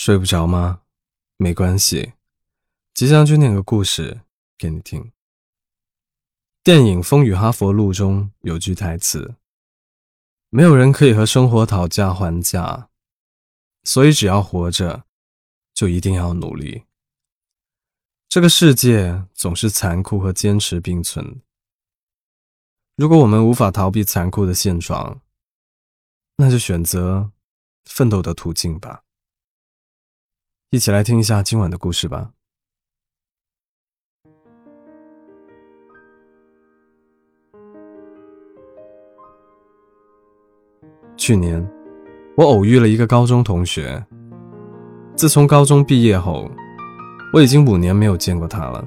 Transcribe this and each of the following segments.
睡不着吗？没关系，吉祥君念个故事给你听。电影《风雨哈佛路》中有句台词：“没有人可以和生活讨价还价，所以只要活着，就一定要努力。”这个世界总是残酷和坚持并存。如果我们无法逃避残酷的现状，那就选择奋斗的途径吧。一起来听一下今晚的故事吧。去年，我偶遇了一个高中同学。自从高中毕业后，我已经五年没有见过他了。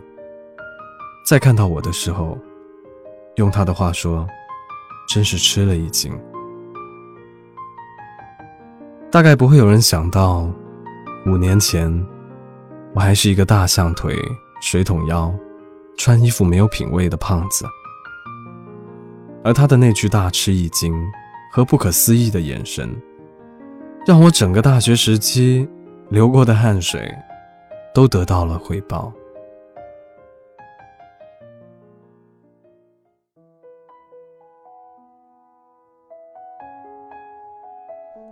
再看到我的时候，用他的话说，真是吃了一惊。大概不会有人想到。五年前，我还是一个大象腿、水桶腰、穿衣服没有品味的胖子，而他的那句大吃一惊和不可思议的眼神，让我整个大学时期流过的汗水都得到了回报。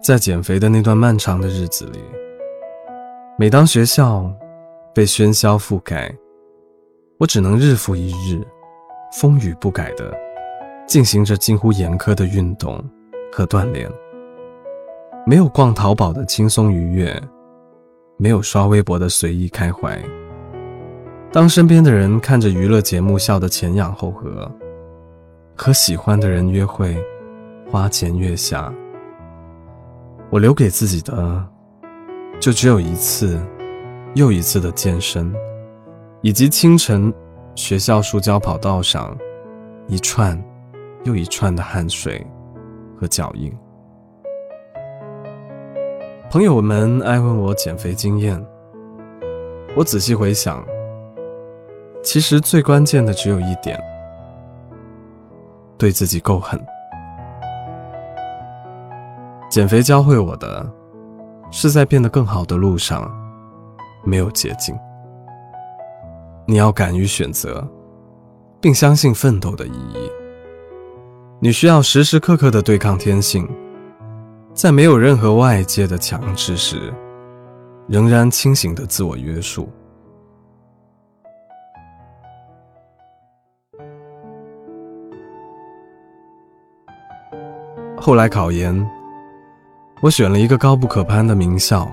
在减肥的那段漫长的日子里。每当学校被喧嚣覆盖，我只能日复一日、风雨不改地进行着近乎严苛的运动和锻炼。没有逛淘宝的轻松愉悦，没有刷微博的随意开怀。当身边的人看着娱乐节目笑得前仰后合，和喜欢的人约会花前月下，我留给自己的。就只有一次又一次的健身，以及清晨学校塑胶跑道上一串又一串的汗水和脚印。朋友们爱问我减肥经验，我仔细回想，其实最关键的只有一点：对自己够狠。减肥教会我的。是在变得更好的路上，没有捷径。你要敢于选择，并相信奋斗的意义。你需要时时刻刻的对抗天性，在没有任何外界的强制时，仍然清醒的自我约束。后来考研。我选了一个高不可攀的名校，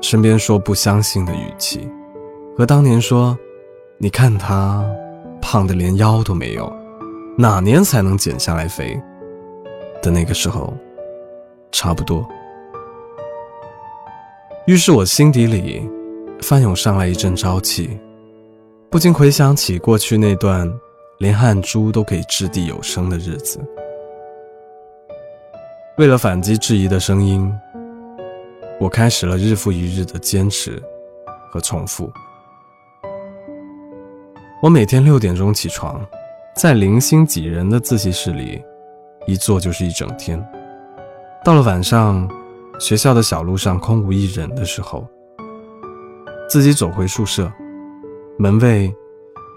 身边说不相信的语气，和当年说“你看他胖的连腰都没有，哪年才能减下来肥”的那个时候差不多。于是我心底里翻涌上来一阵朝气，不禁回想起过去那段连汗珠都可以掷地有声的日子。为了反击质疑的声音，我开始了日复一日的坚持和重复。我每天六点钟起床，在零星几人的自习室里，一坐就是一整天。到了晚上，学校的小路上空无一人的时候，自己走回宿舍，门卫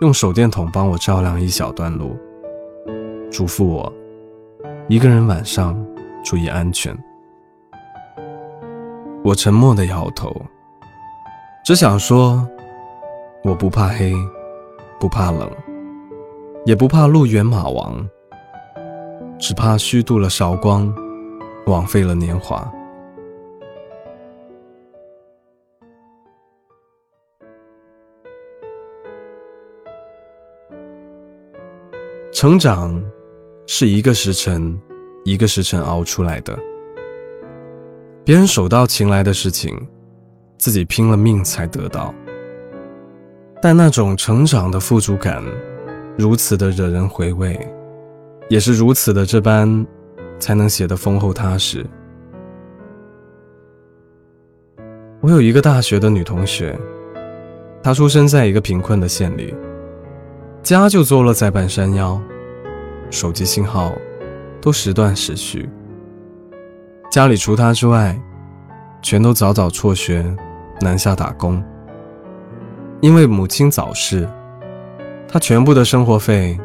用手电筒帮我照亮一小段路，嘱咐我一个人晚上。注意安全。我沉默的摇头，只想说，我不怕黑，不怕冷，也不怕路远马亡，只怕虚度了韶光，枉费了年华。成长，是一个时辰。一个时辰熬出来的，别人手到擒来的事情，自己拼了命才得到。但那种成长的富足感，如此的惹人回味，也是如此的这般，才能写得丰厚踏实。我有一个大学的女同学，她出生在一个贫困的县里，家就坐落在半山腰，手机信号。都时断时续。家里除他之外，全都早早辍学，南下打工。因为母亲早逝，他全部的生活费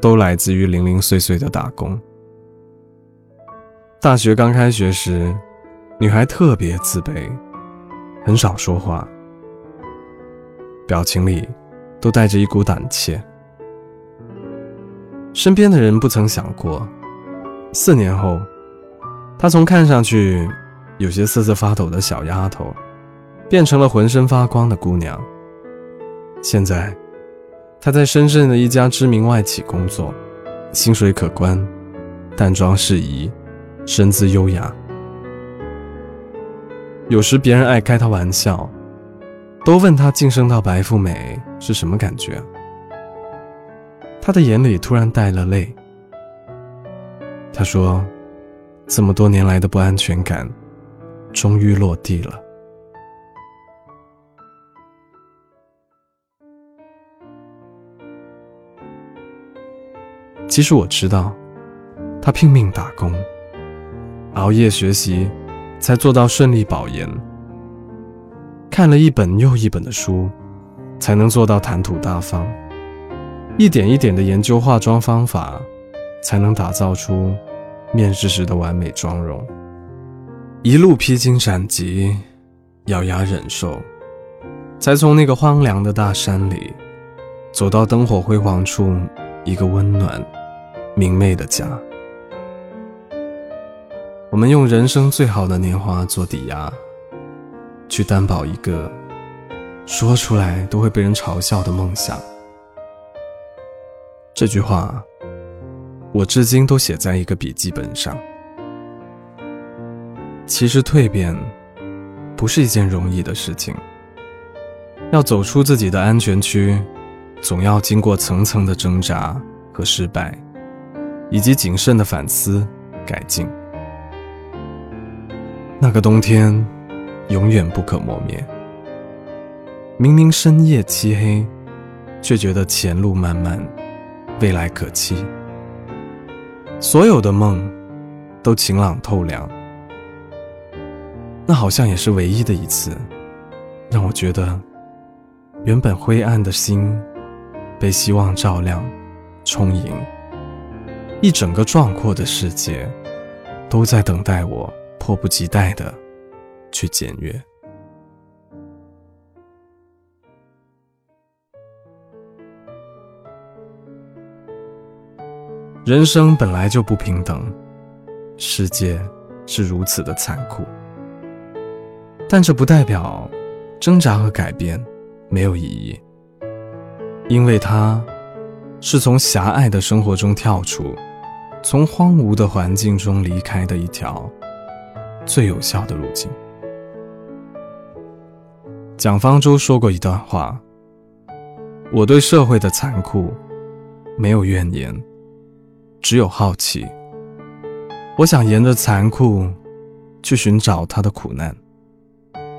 都来自于零零碎碎的打工。大学刚开学时，女孩特别自卑，很少说话，表情里都带着一股胆怯。身边的人不曾想过，四年后，她从看上去有些瑟瑟发抖的小丫头，变成了浑身发光的姑娘。现在，她在深圳的一家知名外企工作，薪水可观，淡妆适宜，身姿优雅。有时别人爱开她玩笑，都问她晋升到白富美是什么感觉。他的眼里突然带了泪。他说：“这么多年来的不安全感，终于落地了。”其实我知道，他拼命打工，熬夜学习，才做到顺利保研；看了一本又一本的书，才能做到谈吐大方。一点一点的研究化妆方法，才能打造出面试时的完美妆容。一路披荆斩棘，咬牙忍受，才从那个荒凉的大山里，走到灯火辉煌处一个温暖、明媚的家。我们用人生最好的年华做抵押，去担保一个说出来都会被人嘲笑的梦想。这句话，我至今都写在一个笔记本上。其实蜕变不是一件容易的事情，要走出自己的安全区，总要经过层层的挣扎和失败，以及谨慎的反思改进。那个冬天，永远不可磨灭。明明深夜漆黑，却觉得前路漫漫。未来可期，所有的梦都晴朗透亮。那好像也是唯一的一次，让我觉得原本灰暗的心被希望照亮、充盈。一整个壮阔的世界都在等待我，迫不及待的去检阅。人生本来就不平等，世界是如此的残酷，但这不代表挣扎和改变没有意义，因为它是从狭隘的生活中跳出，从荒芜的环境中离开的一条最有效的路径。蒋方舟说过一段话：“我对社会的残酷没有怨言。”只有好奇，我想沿着残酷去寻找他的苦难，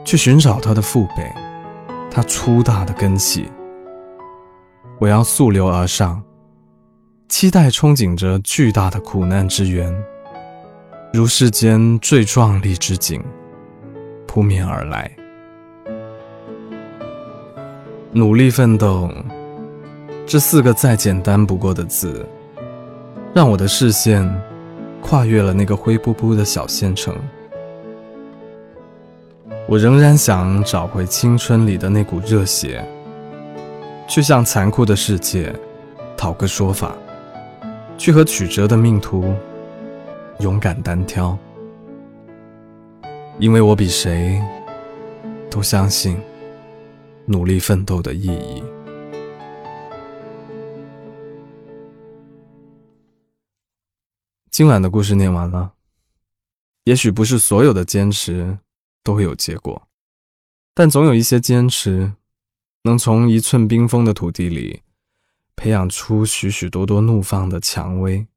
去寻找他的父辈，他粗大的根系。我要溯流而上，期待憧憬着巨大的苦难之源，如世间最壮丽之景扑面而来。努力奋斗，这四个再简单不过的字。让我的视线跨越了那个灰扑扑的小县城，我仍然想找回青春里的那股热血，去向残酷的世界讨个说法，去和曲折的命途勇敢单挑，因为我比谁都相信努力奋斗的意义。今晚的故事念完了，也许不是所有的坚持都会有结果，但总有一些坚持，能从一寸冰封的土地里培养出许许多多怒放的蔷薇。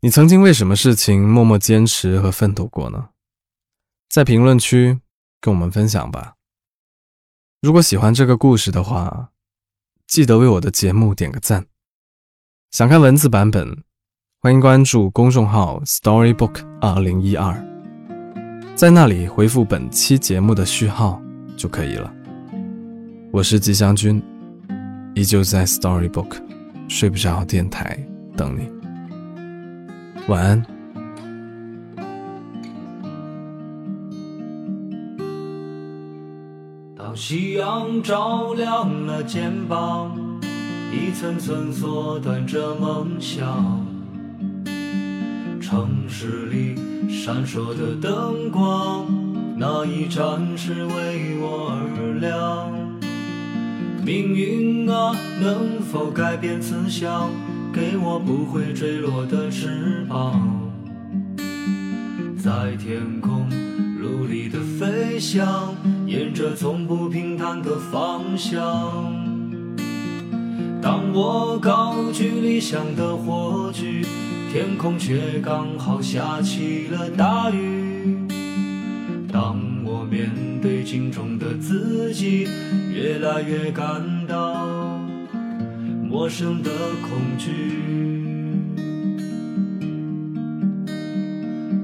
你曾经为什么事情默默坚持和奋斗过呢？在评论区跟我们分享吧。如果喜欢这个故事的话，记得为我的节目点个赞。想看文字版本。欢迎关注公众号 Storybook 二零一二。在那里回复本期节目的序号就可以了。我是吉祥君，依旧在 Storybook 睡不着电台等你。晚安。当夕阳照亮了肩膀，一层层缩短着梦想。城市里闪烁的灯光，那一盏是为我而亮。命运啊，能否改变慈祥，给我不会坠落的翅膀，在天空努力的飞翔，沿着从不平坦的方向。当我高举理想的火炬。天空却刚好下起了大雨。当我面对镜中的自己，越来越感到陌生的恐惧。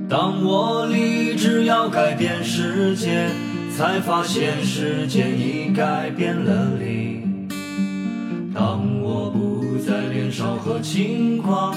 当我立志要改变世界，才发现世界已改变了你。当我不再年少和轻狂。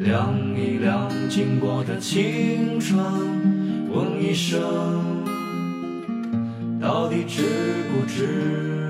量一量经过的青春，问一声，到底值不值？